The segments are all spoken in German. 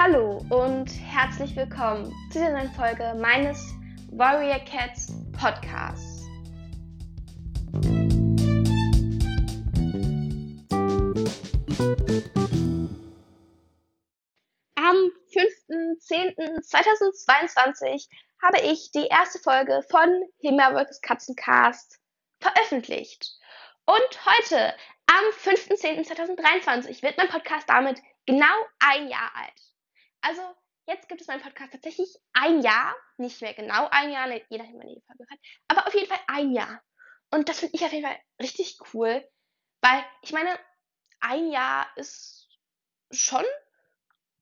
Hallo und herzlich willkommen zu dieser neuen Folge meines Warrior Cats Podcasts. Am 5.10.2022 habe ich die erste Folge von Himmelwolkes Katzencast veröffentlicht. Und heute, am 5.10.2023, wird mein Podcast damit genau ein Jahr alt. Also, jetzt gibt es meinen Podcast tatsächlich ein Jahr. Nicht mehr genau ein Jahr, je nachdem, wann die Folge hat. Aber auf jeden Fall ein Jahr. Und das finde ich auf jeden Fall richtig cool. Weil, ich meine, ein Jahr ist schon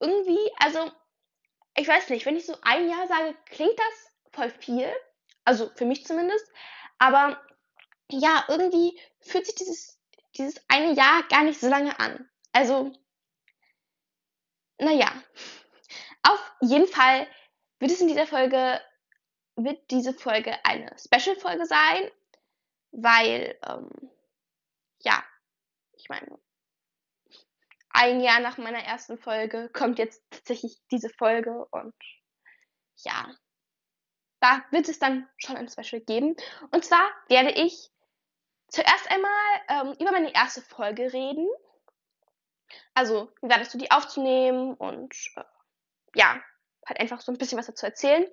irgendwie, also, ich weiß nicht, wenn ich so ein Jahr sage, klingt das voll viel. Also, für mich zumindest. Aber, ja, irgendwie fühlt sich dieses, dieses eine Jahr gar nicht so lange an. Also, naja. Auf jeden Fall wird es in dieser Folge, wird diese Folge eine Special-Folge sein, weil, ähm, ja, ich meine, ein Jahr nach meiner ersten Folge kommt jetzt tatsächlich diese Folge und ja, da wird es dann schon ein Special geben. Und zwar werde ich zuerst einmal ähm, über meine erste Folge reden. Also, wie war das so, die aufzunehmen und äh, ja, halt einfach so ein bisschen was dazu erzählen.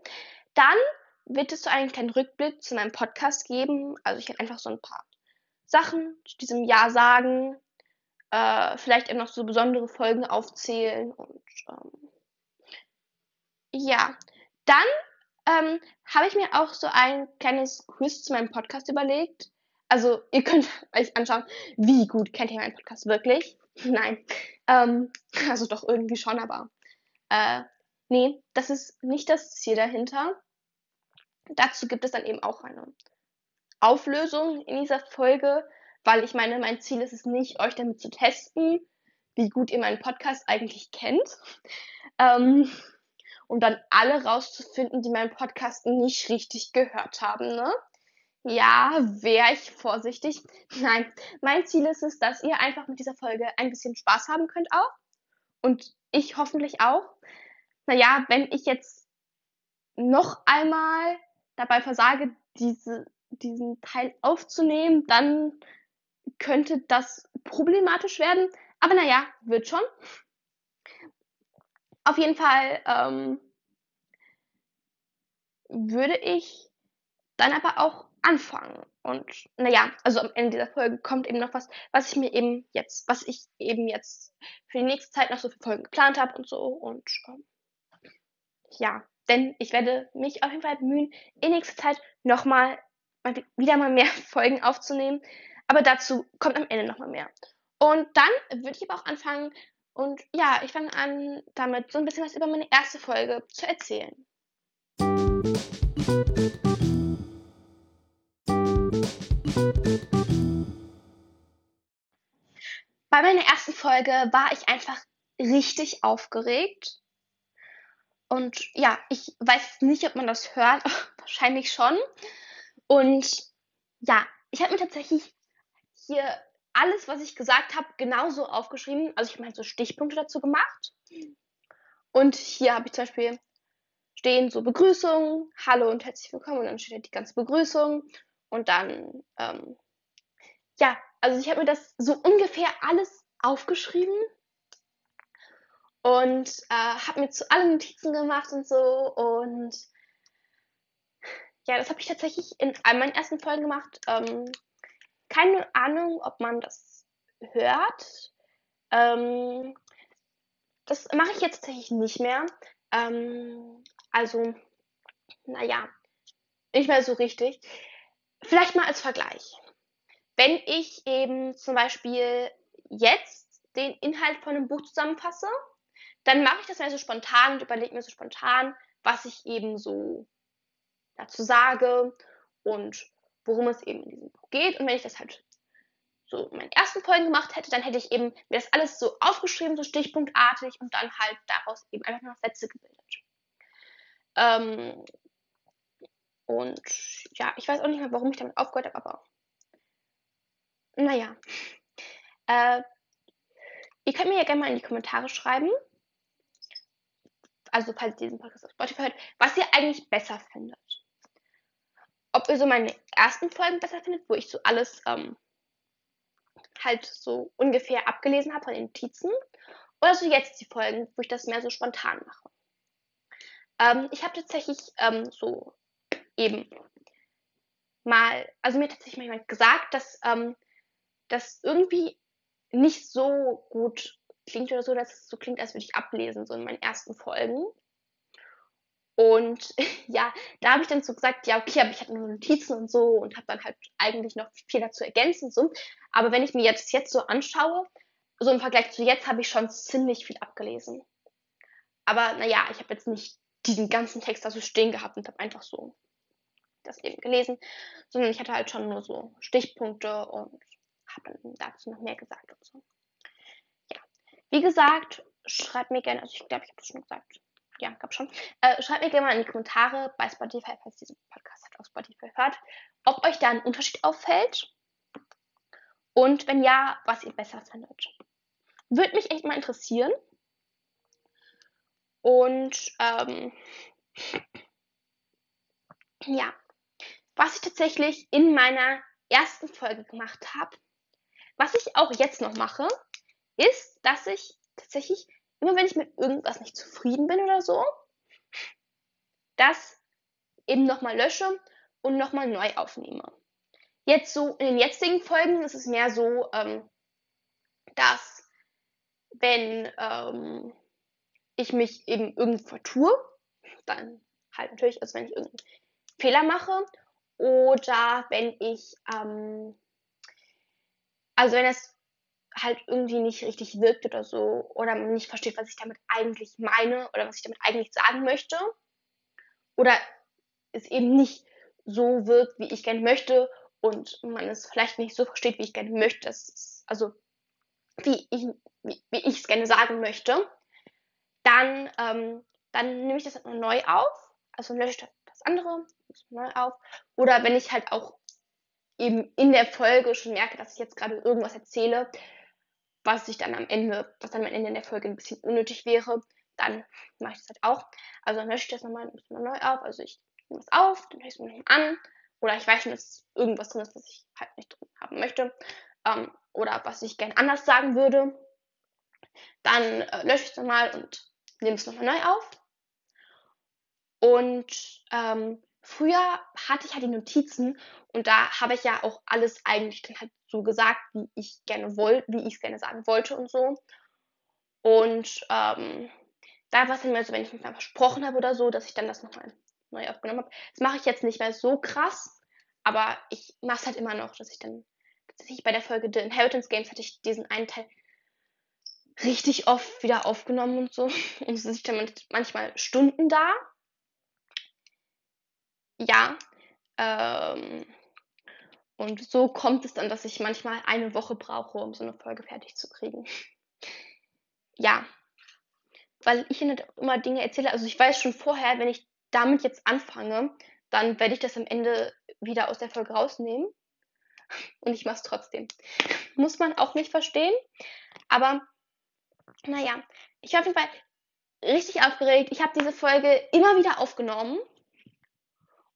Dann wird es so einen kleinen Rückblick zu meinem Podcast geben. Also ich werde einfach so ein paar Sachen zu diesem Jahr sagen. Äh, vielleicht eben noch so besondere Folgen aufzählen. Und ähm, ja, dann ähm, habe ich mir auch so ein kleines Quiz zu meinem Podcast überlegt. Also ihr könnt euch anschauen, wie gut kennt ihr meinen Podcast wirklich. Nein, ähm, also doch irgendwie schon, aber äh, nee, das ist nicht das Ziel dahinter. Dazu gibt es dann eben auch eine Auflösung in dieser Folge, weil ich meine, mein Ziel ist es nicht, euch damit zu testen, wie gut ihr meinen Podcast eigentlich kennt. Ähm, um dann alle rauszufinden, die meinen Podcast nicht richtig gehört haben, ne? Ja, wäre ich vorsichtig. Nein, mein Ziel ist es, dass ihr einfach mit dieser Folge ein bisschen Spaß haben könnt auch. Und ich hoffentlich auch. Naja, wenn ich jetzt noch einmal dabei versage, diese, diesen Teil aufzunehmen, dann könnte das problematisch werden. Aber naja, wird schon. Auf jeden Fall ähm, würde ich dann aber auch anfangen. Und naja, also am Ende dieser Folge kommt eben noch was, was ich mir eben jetzt, was ich eben jetzt für die nächste Zeit noch so für Folgen geplant habe und so. Und ähm, ja, denn ich werde mich auf jeden Fall bemühen, in nächster Zeit nochmal wieder mal mehr Folgen aufzunehmen. Aber dazu kommt am Ende nochmal mehr. Und dann würde ich aber auch anfangen und ja, ich fange an, damit so ein bisschen was über meine erste Folge zu erzählen. Bei meiner ersten Folge war ich einfach richtig aufgeregt. Und ja, ich weiß nicht, ob man das hört, wahrscheinlich schon. Und ja, ich habe mir tatsächlich hier alles, was ich gesagt habe, genauso aufgeschrieben. Also ich habe halt so Stichpunkte dazu gemacht. Und hier habe ich zum Beispiel stehen so Begrüßung, Hallo und herzlich willkommen. Und dann steht halt die ganze Begrüßung. Und dann, ähm, ja, also ich habe mir das so ungefähr alles aufgeschrieben und äh, habe mir zu allen Notizen gemacht und so und ja, das habe ich tatsächlich in all meinen ersten Folgen gemacht. Ähm, keine Ahnung, ob man das hört. Ähm, das mache ich jetzt tatsächlich nicht mehr. Ähm, also, naja, nicht mehr so richtig. Vielleicht mal als Vergleich. Wenn ich eben zum Beispiel jetzt den Inhalt von einem Buch zusammenfasse, dann mache ich das mal so spontan und überlege mir so spontan, was ich eben so dazu sage und worum es eben in diesem Buch geht. Und wenn ich das halt so in meinen ersten Folgen gemacht hätte, dann hätte ich eben mir das alles so aufgeschrieben, so stichpunktartig und dann halt daraus eben einfach nur Sätze gebildet. Ähm, und ja, ich weiß auch nicht mehr, warum ich damit aufgehört habe, aber naja. Äh, ihr könnt mir ja gerne mal in die Kommentare schreiben, also falls ihr diesen Podcast auf Spotify hört, was ihr eigentlich besser findet. Ob ihr so meine ersten Folgen besser findet, wo ich so alles ähm, halt so ungefähr abgelesen habe von den Notizen, oder so jetzt die Folgen, wo ich das mehr so spontan mache. Ähm, ich habe tatsächlich ähm, so eben mal, also mir hat tatsächlich mal jemand gesagt, dass ähm, das irgendwie nicht so gut klingt oder so, dass es so klingt, als würde ich ablesen, so in meinen ersten Folgen. Und ja, da habe ich dann so gesagt, ja, okay, aber ich hatte nur Notizen und so und habe dann halt eigentlich noch viel dazu ergänzt und so. Aber wenn ich mir jetzt jetzt so anschaue, so im Vergleich zu jetzt, habe ich schon ziemlich viel abgelesen. Aber naja, ich habe jetzt nicht diesen ganzen Text da so stehen gehabt und habe einfach so das eben gelesen, sondern ich hatte halt schon nur so Stichpunkte und habe dann dazu noch mehr gesagt und so. Ja, wie gesagt, schreibt mir gerne, also ich glaube, ich habe das schon gesagt. Ja, glaube schon. Äh, schreibt mir gerne mal in die Kommentare bei Spotify, falls ihr diesen Podcast halt auf Spotify hört, ob euch da ein Unterschied auffällt. Und wenn ja, was ihr besser findet. Würde mich echt mal interessieren. Und ähm, ja, was ich tatsächlich in meiner ersten Folge gemacht habe, was ich auch jetzt noch mache, ist, dass ich tatsächlich, immer wenn ich mit irgendwas nicht zufrieden bin oder so, das eben nochmal lösche und nochmal neu aufnehme. Jetzt so in den jetzigen Folgen ist es mehr so, ähm, dass wenn ähm, ich mich eben irgendwo vertue, dann halt natürlich, also wenn ich irgendeinen Fehler mache oder wenn ich ähm, also wenn es halt irgendwie nicht richtig wirkt oder so, oder man nicht versteht, was ich damit eigentlich meine oder was ich damit eigentlich sagen möchte, oder es eben nicht so wirkt, wie ich gerne möchte und man es vielleicht nicht so versteht, wie ich gerne möchte, ist, also wie ich wie, wie es gerne sagen möchte, dann ähm, dann nehme ich das halt neu auf, also lösche das andere neu auf, oder wenn ich halt auch eben in der Folge schon merke, dass ich jetzt gerade irgendwas erzähle, was ich dann am Ende, was dann am Ende in der Folge ein bisschen unnötig wäre, dann mache ich das halt auch. Also dann lösche ich das nochmal ein bisschen neu auf. Also ich nehme das auf, dann höre ich es mir nochmal an. Oder ich weiß schon, dass irgendwas drin ist, was ich halt nicht drin haben möchte. Ähm, oder was ich gerne anders sagen würde. Dann äh, lösche ich es nochmal und nehme es nochmal neu auf. Und ähm, früher hatte ich halt die Notizen und da habe ich ja auch alles eigentlich dann halt so gesagt, wie ich gerne wollte, wie ich es gerne sagen wollte und so. Und ähm, da war es dann immer so, wenn ich mich mal versprochen habe oder so, dass ich dann das nochmal neu aufgenommen habe. Das mache ich jetzt nicht mehr so krass, aber ich mache es halt immer noch, dass ich dann tatsächlich bei der Folge The Inheritance Games hatte ich diesen einen Teil richtig oft wieder aufgenommen und so. Und es ist dann manchmal Stunden da ja. Ähm, und so kommt es dann, dass ich manchmal eine Woche brauche, um so eine Folge fertig zu kriegen. ja. Weil ich ihnen immer Dinge erzähle. Also ich weiß schon vorher, wenn ich damit jetzt anfange, dann werde ich das am Ende wieder aus der Folge rausnehmen. Und ich mache es trotzdem. Muss man auch nicht verstehen. Aber naja, ich war auf jeden Fall richtig aufgeregt. Ich habe diese Folge immer wieder aufgenommen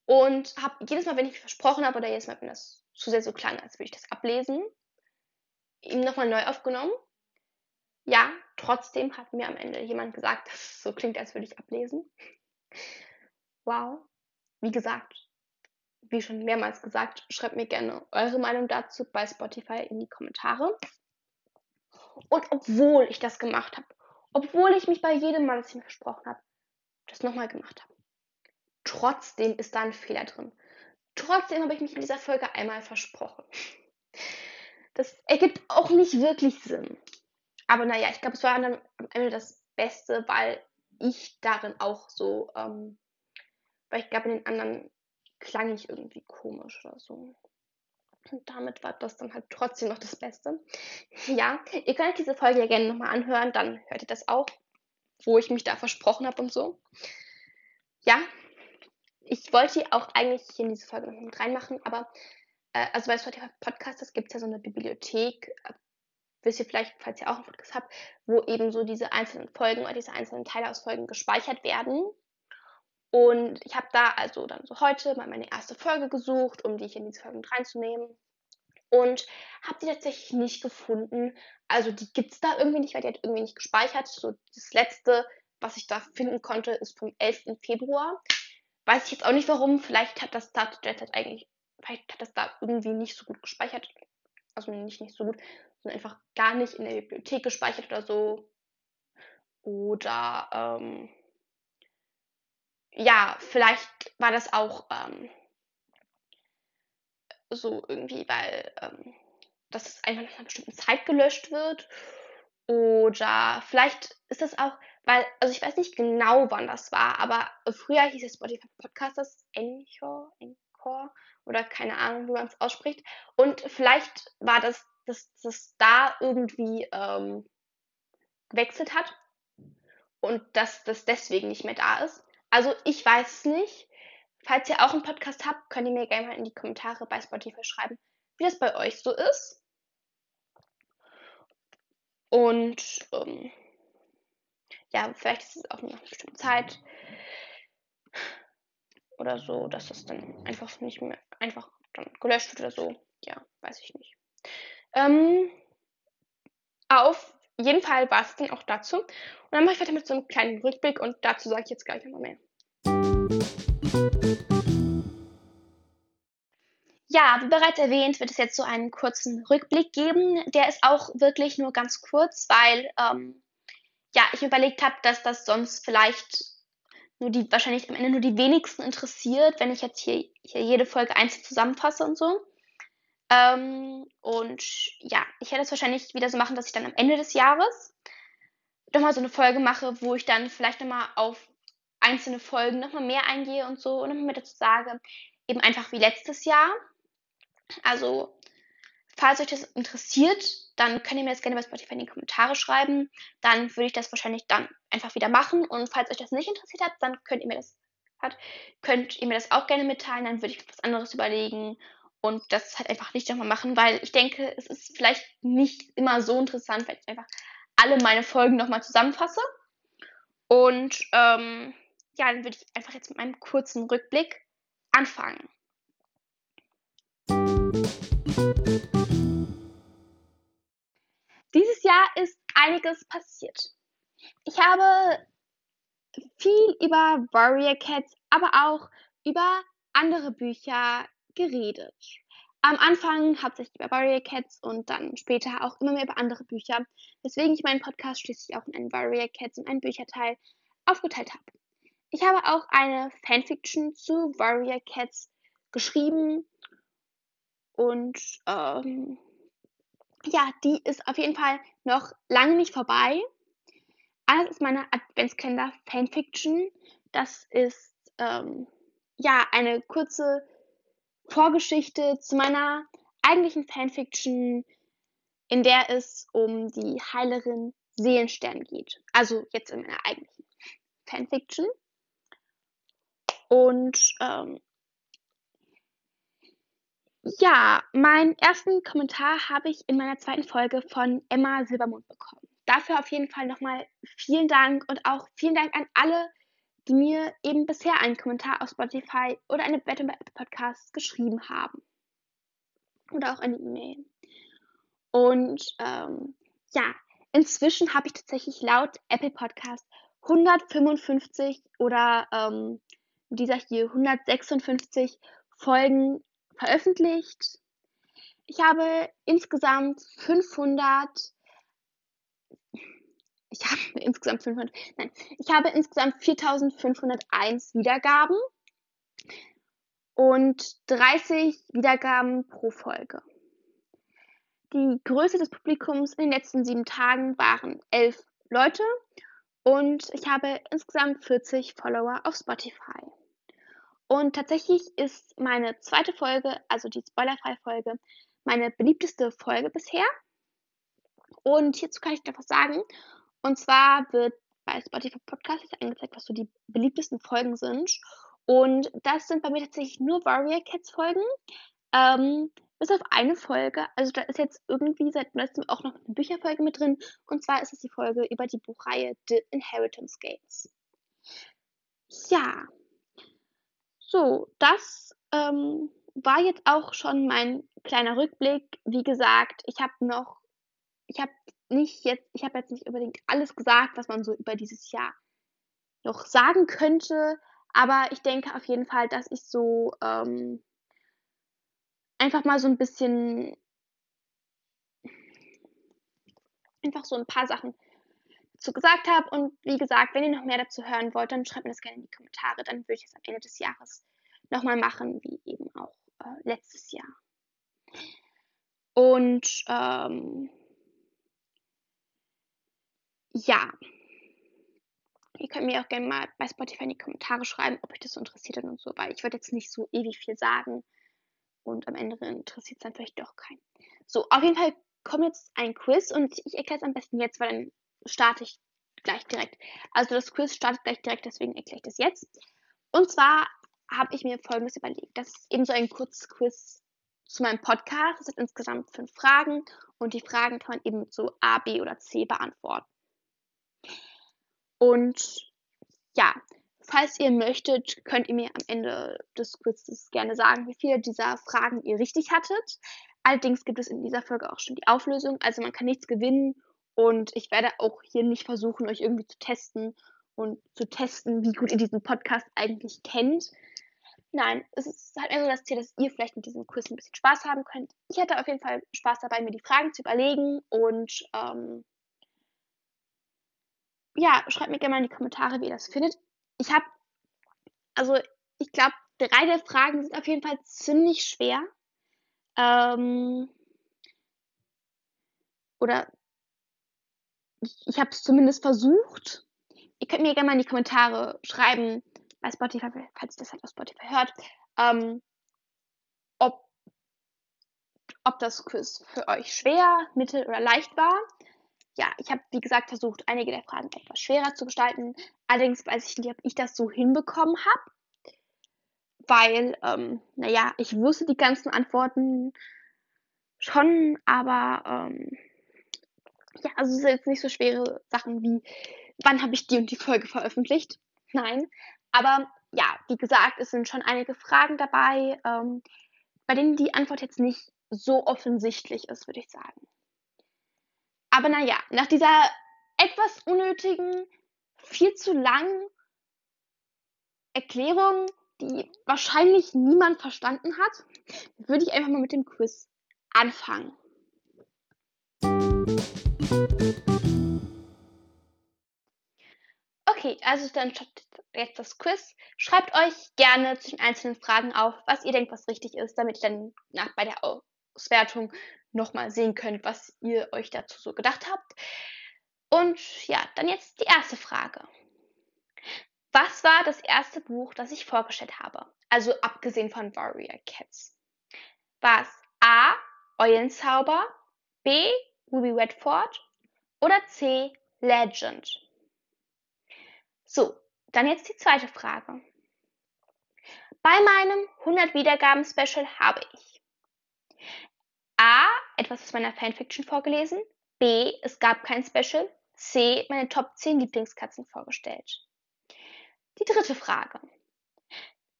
und habe jedes Mal, wenn ich versprochen habe oder jedes Mal, wenn das zu sehr so klang, als würde ich das ablesen, ihm nochmal neu aufgenommen. Ja, trotzdem hat mir am Ende jemand gesagt, dass es so klingt, als würde ich ablesen. Wow. Wie gesagt, wie schon mehrmals gesagt, schreibt mir gerne eure Meinung dazu bei Spotify in die Kommentare. Und obwohl ich das gemacht habe, obwohl ich mich bei jedem Mal, das ich mir versprochen habe, das nochmal gemacht habe, Trotzdem ist da ein Fehler drin. Trotzdem habe ich mich in dieser Folge einmal versprochen. Das ergibt auch nicht wirklich Sinn. Aber naja, ich glaube, es war dann am Ende das Beste, weil ich darin auch so, ähm, weil ich glaube, in den anderen klang ich irgendwie komisch oder so. Und damit war das dann halt trotzdem noch das Beste. Ja, ihr könnt diese Folge ja gerne nochmal anhören, dann hört ihr das auch, wo ich mich da versprochen habe und so. Ja, ich wollte auch eigentlich hier in diese Folge noch mit reinmachen, aber äh, also bei Spotify Podcast, das gibt es ja so eine Bibliothek, äh, wisst ihr vielleicht, falls ihr auch einen Podcast habt, wo eben so diese einzelnen Folgen oder diese einzelnen Teile aus Folgen gespeichert werden. Und ich habe da also dann so heute mal meine erste Folge gesucht, um die ich in diese Folge mit reinzunehmen. Und habe die tatsächlich nicht gefunden. Also die gibt es da irgendwie nicht, weil die hat irgendwie nicht gespeichert. So das letzte, was ich da finden konnte, ist vom 11. Februar. Weiß ich jetzt auch nicht warum. Vielleicht hat das da derzeit eigentlich, vielleicht hat das da irgendwie nicht so gut gespeichert. Also nicht nicht so gut, sondern einfach gar nicht in der Bibliothek gespeichert oder so. Oder ähm, ja, vielleicht war das auch ähm, so irgendwie, weil ähm, das einfach nach einer bestimmten Zeit gelöscht wird. Oder vielleicht ist das auch, weil, also ich weiß nicht genau, wann das war, aber früher hieß es Spotify Podcast das Encore, Encore oder keine Ahnung, wie man es ausspricht. Und vielleicht war das, dass das da irgendwie ähm, gewechselt hat und dass das deswegen nicht mehr da ist. Also ich weiß es nicht. Falls ihr auch einen Podcast habt, könnt ihr mir gerne mal in die Kommentare bei Spotify schreiben, wie das bei euch so ist. Und ähm, ja, vielleicht ist es auch nach einer bestimmten Zeit oder so, dass das dann einfach nicht mehr einfach dann gelöscht wird oder so. Ja, weiß ich nicht. Ähm, auf jeden Fall war es dann auch dazu. Und dann mache ich weiter mit so einem kleinen Rückblick und dazu sage ich jetzt gleich nochmal mehr. Ja, wie bereits erwähnt, wird es jetzt so einen kurzen Rückblick geben. Der ist auch wirklich nur ganz kurz, weil ähm, ja, ich überlegt habe, dass das sonst vielleicht nur die, wahrscheinlich am Ende nur die wenigsten interessiert, wenn ich jetzt hier, hier jede Folge einzeln zusammenfasse und so. Ähm, und ja, ich werde es wahrscheinlich wieder so machen, dass ich dann am Ende des Jahres nochmal so eine Folge mache, wo ich dann vielleicht nochmal auf einzelne Folgen nochmal mehr eingehe und so und nochmal dazu sage, eben einfach wie letztes Jahr. Also, falls euch das interessiert, dann könnt ihr mir das gerne bei Spotify in die Kommentare schreiben. Dann würde ich das wahrscheinlich dann einfach wieder machen. Und falls euch das nicht interessiert hat, dann könnt ihr mir das hat, könnt ihr mir das auch gerne mitteilen. Dann würde ich was anderes überlegen und das halt einfach nicht nochmal machen, weil ich denke, es ist vielleicht nicht immer so interessant, wenn ich einfach alle meine Folgen nochmal zusammenfasse. Und ähm, ja, dann würde ich einfach jetzt mit meinem kurzen Rückblick anfangen. Dieses Jahr ist einiges passiert. Ich habe viel über Warrior Cats, aber auch über andere Bücher geredet. Am Anfang hauptsächlich über Warrior Cats und dann später auch immer mehr über andere Bücher, weswegen ich meinen Podcast schließlich auch in einen Warrior Cats und einen Bücherteil aufgeteilt habe. Ich habe auch eine Fanfiction zu Warrior Cats geschrieben und ähm, ja, die ist auf jeden Fall noch lange nicht vorbei. Alles ist meine Adventskalender Fanfiction. Das ist ähm, ja eine kurze Vorgeschichte zu meiner eigentlichen Fanfiction, in der es um die Heilerin Seelenstern geht. Also jetzt in meiner eigentlichen Fanfiction. Und ähm, ja, meinen ersten Kommentar habe ich in meiner zweiten Folge von Emma Silbermond bekommen. Dafür auf jeden Fall nochmal vielen Dank und auch vielen Dank an alle, die mir eben bisher einen Kommentar auf Spotify oder eine Bewertung bei Apple Podcasts geschrieben haben. Oder auch eine E-Mail. Und ähm, ja, inzwischen habe ich tatsächlich laut Apple Podcast 155 oder ähm, dieser hier 156 Folgen veröffentlicht. Ich habe insgesamt 500 ich habe insgesamt 500, nein, ich habe insgesamt 4501 Wiedergaben und 30 Wiedergaben pro Folge. Die Größe des Publikums in den letzten sieben Tagen waren 11 Leute und ich habe insgesamt 40 Follower auf Spotify. Und tatsächlich ist meine zweite Folge, also die spoilerfreie Folge, meine beliebteste Folge bisher. Und hierzu kann ich noch was sagen. Und zwar wird bei Spotify Podcast angezeigt, was so die beliebtesten Folgen sind. Und das sind bei mir tatsächlich nur Warrior Cats Folgen. Ähm, bis auf eine Folge. Also da ist jetzt irgendwie seit neuestem auch noch eine Bücherfolge mit drin. Und zwar ist es die Folge über die Buchreihe The Inheritance Games. Ja. So, das ähm, war jetzt auch schon mein kleiner Rückblick. Wie gesagt, ich habe noch, ich habe nicht jetzt, ich habe jetzt nicht unbedingt alles gesagt, was man so über dieses Jahr noch sagen könnte. Aber ich denke auf jeden Fall, dass ich so ähm, einfach mal so ein bisschen einfach so ein paar Sachen dazu gesagt habe. Und wie gesagt, wenn ihr noch mehr dazu hören wollt, dann schreibt mir das gerne in die Kommentare. Dann würde ich es am Ende des Jahres nochmal machen, wie eben auch äh, letztes Jahr. Und ähm, ja, ihr könnt mir auch gerne mal bei Spotify in die Kommentare schreiben, ob euch das so interessiert und so, weil ich würde jetzt nicht so ewig viel sagen und am Ende interessiert es dann vielleicht doch keinen. So, auf jeden Fall kommt jetzt ein Quiz und ich erkläre es am besten jetzt, weil dann starte ich gleich direkt. Also das Quiz startet gleich direkt, deswegen erkläre ich das jetzt. Und zwar habe ich mir folgendes überlegt. Das ist eben so ein kurzes Quiz zu meinem Podcast. Es sind insgesamt fünf Fragen und die Fragen kann man eben mit so A, B oder C beantworten. Und ja, Falls ihr möchtet, könnt ihr mir am Ende des Quizzes gerne sagen, wie viele dieser Fragen ihr richtig hattet. Allerdings gibt es in dieser Folge auch schon die Auflösung, also man kann nichts gewinnen und ich werde auch hier nicht versuchen, euch irgendwie zu testen und zu testen, wie gut ihr diesen Podcast eigentlich kennt. Nein, es ist halt so das Ziel, dass ihr vielleicht mit diesem Quiz ein bisschen Spaß haben könnt. Ich hatte auf jeden Fall Spaß dabei, mir die Fragen zu überlegen und ähm, ja, schreibt mir gerne mal in die Kommentare, wie ihr das findet ich habe, also ich glaube, drei der Fragen sind auf jeden Fall ziemlich schwer. Ähm, oder ich, ich habe es zumindest versucht. Ihr könnt mir gerne mal in die Kommentare schreiben, bei Spotify, falls ihr das halt auf Spotify hört, ähm, ob, ob das Quiz für euch schwer, mittel oder leicht war ja, ich habe, wie gesagt, versucht, einige der Fragen etwas schwerer zu gestalten. Allerdings weiß ich nicht, ob ich das so hinbekommen habe. Weil, ähm, naja, ich wusste die ganzen Antworten schon, aber ähm, ja, also es sind jetzt nicht so schwere Sachen wie, wann habe ich die und die Folge veröffentlicht? Nein. Aber ja, wie gesagt, es sind schon einige Fragen dabei, ähm, bei denen die Antwort jetzt nicht so offensichtlich ist, würde ich sagen. Aber naja, nach dieser etwas unnötigen, viel zu langen Erklärung, die wahrscheinlich niemand verstanden hat, würde ich einfach mal mit dem Quiz anfangen. Okay, also dann jetzt das Quiz. Schreibt euch gerne zu den einzelnen Fragen auf, was ihr denkt, was richtig ist, damit ich dann nach, bei der Auswertung nochmal sehen könnt, was ihr euch dazu so gedacht habt. Und ja, dann jetzt die erste Frage. Was war das erste Buch, das ich vorgestellt habe? Also abgesehen von Warrior Cats. War es A. Eulenzauber, B. Ruby Redford oder C. Legend? So, dann jetzt die zweite Frage. Bei meinem 100 Wiedergaben Special habe ich A. Etwas aus meiner Fanfiction vorgelesen. B. Es gab kein Special. C. Meine Top 10 Lieblingskatzen vorgestellt. Die dritte Frage.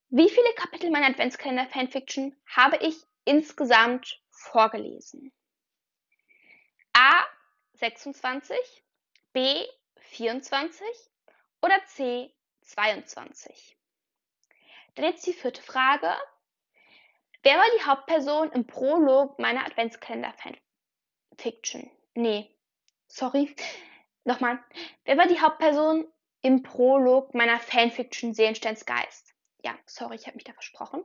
Wie viele Kapitel meiner Adventskalender Fanfiction habe ich insgesamt vorgelesen? A. 26, B. 24 oder C. 22? Dann jetzt die vierte Frage. Wer war die Hauptperson im Prolog meiner Adventskalender-Fanfiction? Nee, sorry. Nochmal. Wer war die Hauptperson im Prolog meiner Fanfiction Seelensteins Geist? Ja, sorry, ich habe mich da versprochen.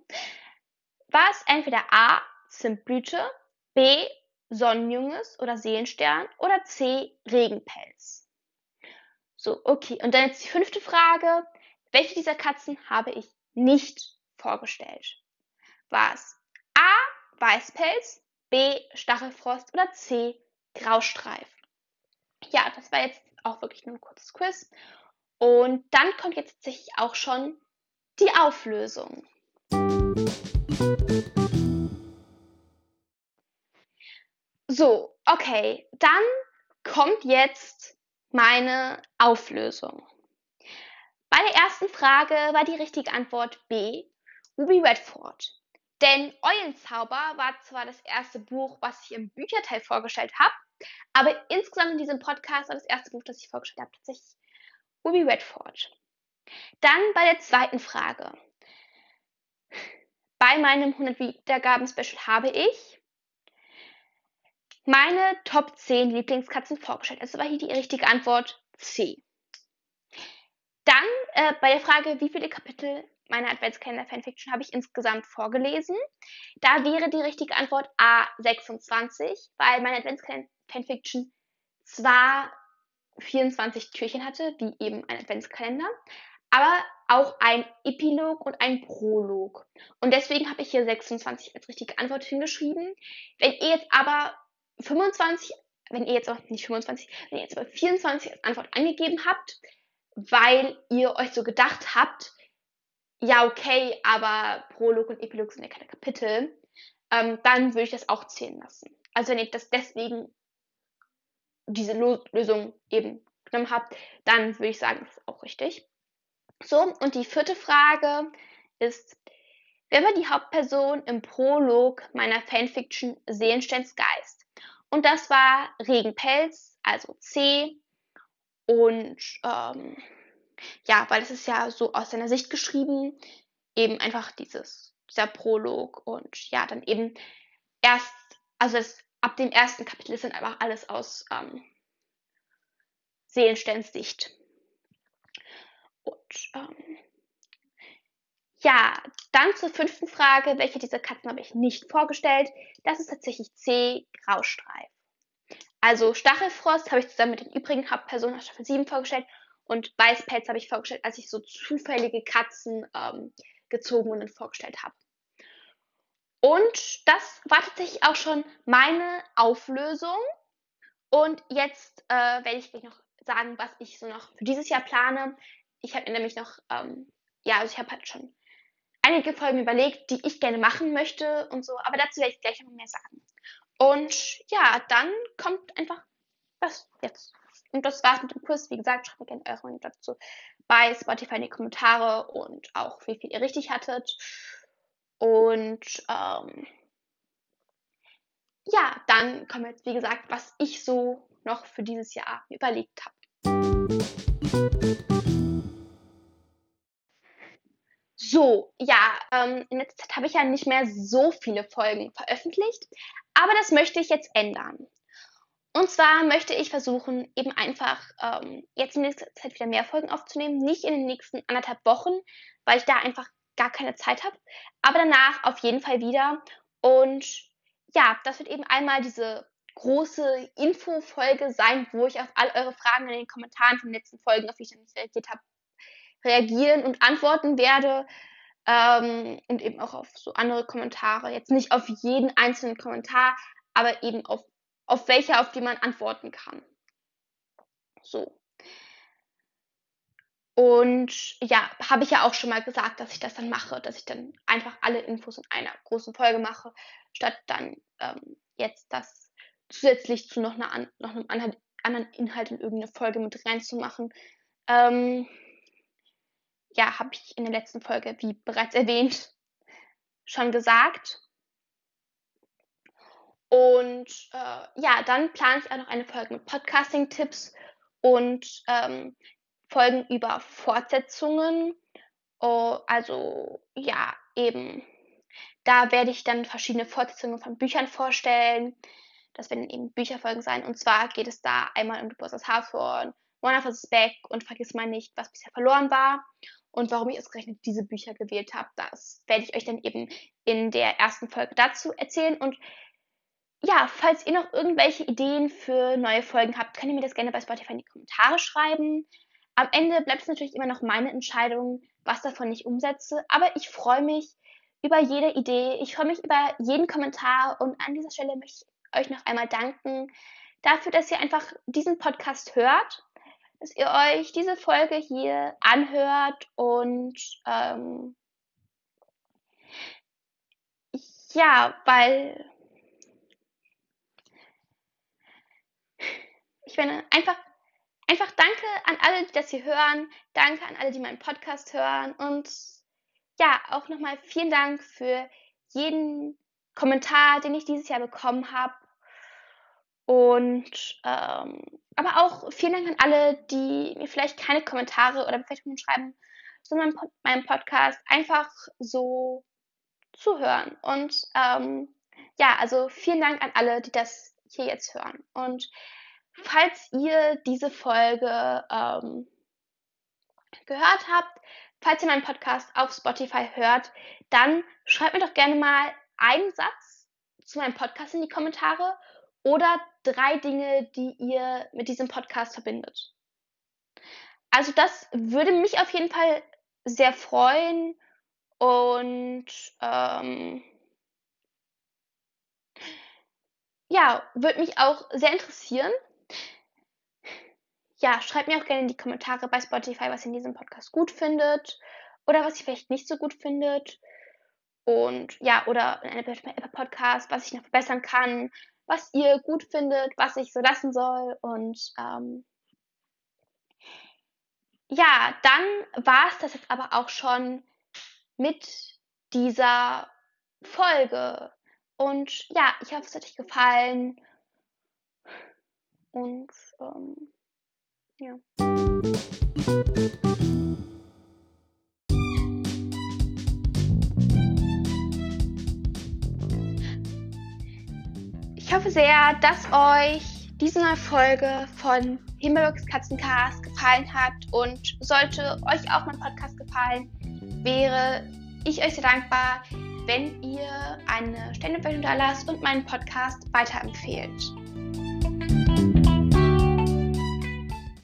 War es entweder A. Zimtblüte, B. Sonnenjunges oder Seelenstern oder C. Regenpelz? So, okay. Und dann jetzt die fünfte Frage. Welche dieser Katzen habe ich nicht vorgestellt? war es A. Weißpelz, B. Stachelfrost oder C. Graustreif? Ja, das war jetzt auch wirklich nur ein kurzes Quiz. Und dann kommt jetzt tatsächlich auch schon die Auflösung. So, okay, dann kommt jetzt meine Auflösung. Bei der ersten Frage war die richtige Antwort B, Ruby Redford. Denn Eulenzauber war zwar das erste Buch, was ich im Bücherteil vorgestellt habe, aber insgesamt in diesem Podcast war das erste Buch, das ich vorgestellt habe, tatsächlich Ruby Redford. Dann bei der zweiten Frage. Bei meinem 100 Wiedergaben-Special habe ich meine Top 10 Lieblingskatzen vorgestellt. Also war hier die richtige Antwort C. Dann äh, bei der Frage, wie viele Kapitel meiner Adventskalender Fanfiction habe ich insgesamt vorgelesen. Da wäre die richtige Antwort A 26, weil meine Adventskalender Fanfiction zwar 24 Türchen hatte, wie eben ein Adventskalender, aber auch ein Epilog und ein Prolog. Und deswegen habe ich hier 26 als richtige Antwort hingeschrieben. Wenn ihr jetzt aber 25, wenn ihr jetzt auch nicht 25, wenn ihr jetzt aber 24 als Antwort angegeben habt, weil ihr euch so gedacht habt, ja, okay, aber Prolog und Epilog sind ja keine Kapitel, ähm, dann würde ich das auch zählen lassen. Also wenn ihr das deswegen diese Lösung eben genommen habt, dann würde ich sagen, das ist auch richtig. So, und die vierte Frage ist, wer war die Hauptperson im Prolog meiner Fanfiction Seelensteins Geist? Und das war Regenpelz, also C. Und ähm, ja, weil es ist ja so aus seiner Sicht geschrieben, eben einfach dieses, dieser Prolog und ja, dann eben erst, also es, ab dem ersten Kapitel ist dann einfach alles aus ähm, Seelensteins Sicht. Und ähm, ja, dann zur fünften Frage. Welche dieser Katzen habe ich nicht vorgestellt? Das ist tatsächlich C, Graustreif. Also Stachelfrost habe ich zusammen mit den übrigen Hauptpersonen aus Staffel 7 vorgestellt und Weißpelz habe ich vorgestellt, als ich so zufällige Katzen ähm, gezogen und vorgestellt habe. Und das war tatsächlich auch schon meine Auflösung. Und jetzt äh, werde ich gleich noch sagen, was ich so noch für dieses Jahr plane. Ich habe nämlich noch, ähm, ja, also ich habe halt schon einige Folgen überlegt, die ich gerne machen möchte und so, aber dazu werde ich gleich noch mehr sagen. Und ja, dann kommt einfach was jetzt. Und das war's mit dem Kurs. Wie gesagt, schreibt mir gerne eure Meinung dazu bei Spotify in die Kommentare und auch wie viel ihr richtig hattet. Und ähm, ja, dann kommt jetzt, wie gesagt, was ich so noch für dieses Jahr überlegt habe. So, ja, ähm, in letzter Zeit habe ich ja nicht mehr so viele Folgen veröffentlicht, aber das möchte ich jetzt ändern. Und zwar möchte ich versuchen, eben einfach ähm, jetzt in nächster Zeit wieder mehr Folgen aufzunehmen. Nicht in den nächsten anderthalb Wochen, weil ich da einfach gar keine Zeit habe. Aber danach auf jeden Fall wieder. Und ja, das wird eben einmal diese große Info-Folge sein, wo ich auf all eure Fragen in den Kommentaren von den letzten Folgen, auf die ich noch nicht reagiert habe, reagieren und antworten werde. Ähm, und eben auch auf so andere Kommentare. Jetzt nicht auf jeden einzelnen Kommentar, aber eben auf, auf welche, auf die man antworten kann. So. Und ja, habe ich ja auch schon mal gesagt, dass ich das dann mache, dass ich dann einfach alle Infos in einer großen Folge mache, statt dann ähm, jetzt das zusätzlich zu noch, einer, noch einem anderen Inhalt in irgendeine Folge mit reinzumachen. Ähm, ja, habe ich in der letzten Folge, wie bereits erwähnt, schon gesagt. Und äh, ja, dann plane ich auch noch eine Folge mit Podcasting-Tipps und ähm, Folgen über Fortsetzungen. Oh, also ja, eben, da werde ich dann verschiedene Fortsetzungen von Büchern vorstellen. Das werden eben Bücherfolgen sein. Und zwar geht es da einmal um Hawthorne, One of Us Back und Vergiss mal nicht, was bisher verloren war. Und warum ich ausgerechnet diese Bücher gewählt habe, das werde ich euch dann eben in der ersten Folge dazu erzählen. Und ja, falls ihr noch irgendwelche Ideen für neue Folgen habt, könnt ihr mir das gerne bei Spotify in die Kommentare schreiben. Am Ende bleibt es natürlich immer noch meine Entscheidung, was davon ich umsetze. Aber ich freue mich über jede Idee. Ich freue mich über jeden Kommentar. Und an dieser Stelle möchte ich euch noch einmal danken dafür, dass ihr einfach diesen Podcast hört dass ihr euch diese Folge hier anhört und ähm, ja, weil ich meine, einfach, einfach danke an alle, die das hier hören. Danke an alle, die meinen Podcast hören. Und ja, auch nochmal vielen Dank für jeden Kommentar, den ich dieses Jahr bekommen habe. Und ähm, aber auch vielen Dank an alle, die mir vielleicht keine Kommentare oder Bewertungen schreiben, sondern meinem Podcast einfach so zuhören. Und ähm, ja, also vielen Dank an alle, die das hier jetzt hören. Und falls ihr diese Folge ähm, gehört habt, falls ihr meinen Podcast auf Spotify hört, dann schreibt mir doch gerne mal einen Satz zu meinem Podcast in die Kommentare oder drei Dinge, die ihr mit diesem Podcast verbindet. Also das würde mich auf jeden Fall sehr freuen und ähm, ja, würde mich auch sehr interessieren. Ja, schreibt mir auch gerne in die Kommentare bei Spotify, was ihr in diesem Podcast gut findet oder was ihr vielleicht nicht so gut findet. Und ja, oder in einem Podcast, was ich noch verbessern kann, was ihr gut findet, was ich so lassen soll. Und ähm, ja, dann war es das jetzt aber auch schon mit dieser Folge. Und ja, ich hoffe, es hat euch gefallen. Und ähm, ja. Ich hoffe sehr, dass euch diese neue Folge von Himmelbergs Katzencast gefallen hat und sollte euch auch mein Podcast gefallen, wäre ich euch sehr dankbar, wenn ihr eine Sternebewertung da lasst und meinen Podcast weiterempfehlt.